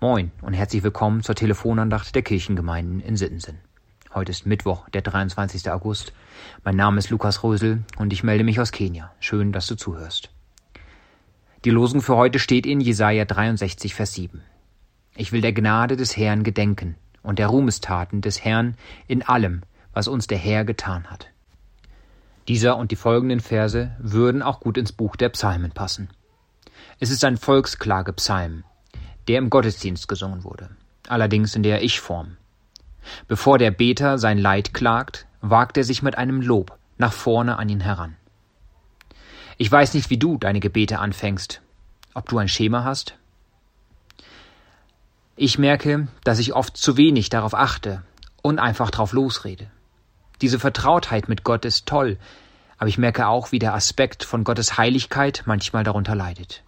Moin und herzlich willkommen zur Telefonandacht der Kirchengemeinden in Sittensen. Heute ist Mittwoch, der 23. August. Mein Name ist Lukas Rösel und ich melde mich aus Kenia. Schön, dass du zuhörst. Die Losung für heute steht in Jesaja 63, Vers 7. Ich will der Gnade des Herrn gedenken und der Ruhmestaten des Herrn in allem, was uns der Herr getan hat. Dieser und die folgenden Verse würden auch gut ins Buch der Psalmen passen. Es ist ein Volksklagepsalm, der im Gottesdienst gesungen wurde, allerdings in der Ich-Form. Bevor der Beter sein Leid klagt, wagt er sich mit einem Lob nach vorne an ihn heran. Ich weiß nicht, wie du deine Gebete anfängst, ob du ein Schema hast. Ich merke, dass ich oft zu wenig darauf achte und einfach drauf losrede. Diese Vertrautheit mit Gott ist toll, aber ich merke auch, wie der Aspekt von Gottes Heiligkeit manchmal darunter leidet.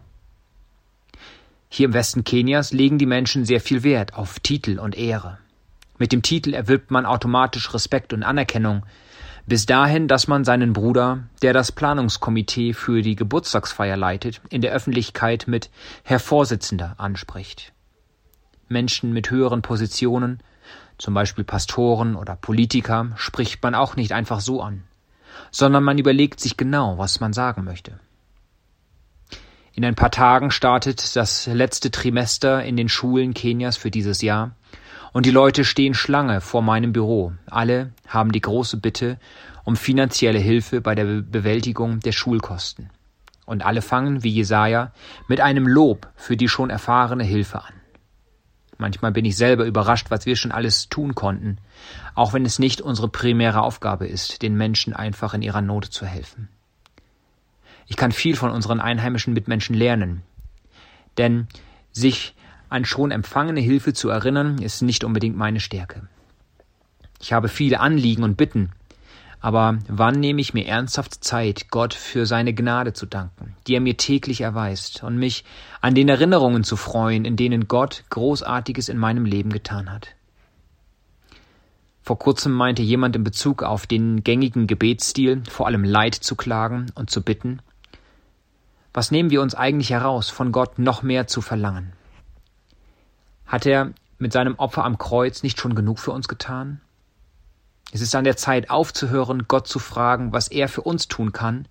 Hier im Westen Kenias legen die Menschen sehr viel Wert auf Titel und Ehre. Mit dem Titel erwirbt man automatisch Respekt und Anerkennung, bis dahin, dass man seinen Bruder, der das Planungskomitee für die Geburtstagsfeier leitet, in der Öffentlichkeit mit Herr Vorsitzender anspricht. Menschen mit höheren Positionen, zum Beispiel Pastoren oder Politiker, spricht man auch nicht einfach so an, sondern man überlegt sich genau, was man sagen möchte. In ein paar Tagen startet das letzte Trimester in den Schulen Kenias für dieses Jahr und die Leute stehen Schlange vor meinem Büro. Alle haben die große Bitte um finanzielle Hilfe bei der Bewältigung der Schulkosten. Und alle fangen, wie Jesaja, mit einem Lob für die schon erfahrene Hilfe an. Manchmal bin ich selber überrascht, was wir schon alles tun konnten, auch wenn es nicht unsere primäre Aufgabe ist, den Menschen einfach in ihrer Not zu helfen. Ich kann viel von unseren einheimischen Mitmenschen lernen. Denn sich an schon empfangene Hilfe zu erinnern, ist nicht unbedingt meine Stärke. Ich habe viele Anliegen und Bitten, aber wann nehme ich mir ernsthaft Zeit, Gott für seine Gnade zu danken, die er mir täglich erweist, und mich an den Erinnerungen zu freuen, in denen Gott Großartiges in meinem Leben getan hat? Vor kurzem meinte jemand in Bezug auf den gängigen Gebetsstil, vor allem Leid zu klagen und zu bitten, was nehmen wir uns eigentlich heraus, von Gott noch mehr zu verlangen? Hat er mit seinem Opfer am Kreuz nicht schon genug für uns getan? Es ist an der Zeit aufzuhören, Gott zu fragen, was er für uns tun kann,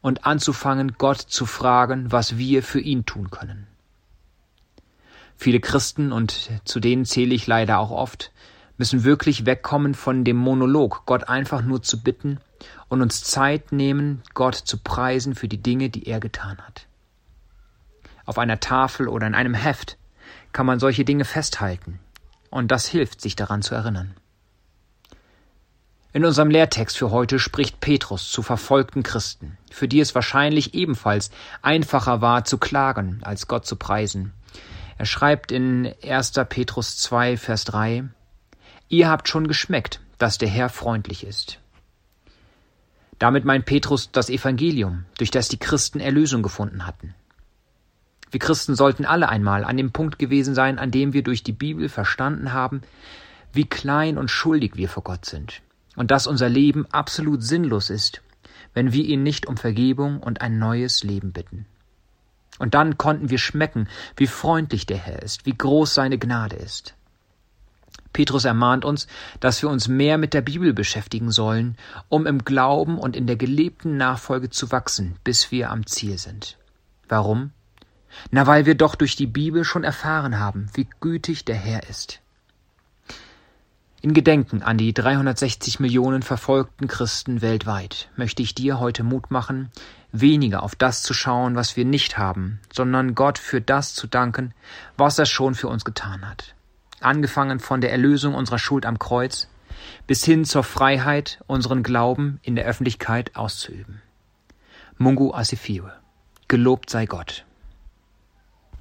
und anzufangen, Gott zu fragen, was wir für ihn tun können. Viele Christen, und zu denen zähle ich leider auch oft, müssen wirklich wegkommen von dem Monolog, Gott einfach nur zu bitten und uns Zeit nehmen, Gott zu preisen für die Dinge, die er getan hat. Auf einer Tafel oder in einem Heft kann man solche Dinge festhalten, und das hilft, sich daran zu erinnern. In unserem Lehrtext für heute spricht Petrus zu verfolgten Christen, für die es wahrscheinlich ebenfalls einfacher war zu klagen, als Gott zu preisen. Er schreibt in 1. Petrus 2, Vers 3, Ihr habt schon geschmeckt, dass der Herr freundlich ist. Damit meint Petrus das Evangelium, durch das die Christen Erlösung gefunden hatten. Wir Christen sollten alle einmal an dem Punkt gewesen sein, an dem wir durch die Bibel verstanden haben, wie klein und schuldig wir vor Gott sind und dass unser Leben absolut sinnlos ist, wenn wir ihn nicht um Vergebung und ein neues Leben bitten. Und dann konnten wir schmecken, wie freundlich der Herr ist, wie groß seine Gnade ist. Petrus ermahnt uns, dass wir uns mehr mit der Bibel beschäftigen sollen, um im Glauben und in der gelebten Nachfolge zu wachsen, bis wir am Ziel sind. Warum? Na, weil wir doch durch die Bibel schon erfahren haben, wie gütig der Herr ist. In Gedenken an die 360 Millionen verfolgten Christen weltweit möchte ich dir heute Mut machen, weniger auf das zu schauen, was wir nicht haben, sondern Gott für das zu danken, was er schon für uns getan hat angefangen von der Erlösung unserer Schuld am Kreuz bis hin zur Freiheit, unseren Glauben in der Öffentlichkeit auszuüben. Mungu Asifiwe. Gelobt sei Gott.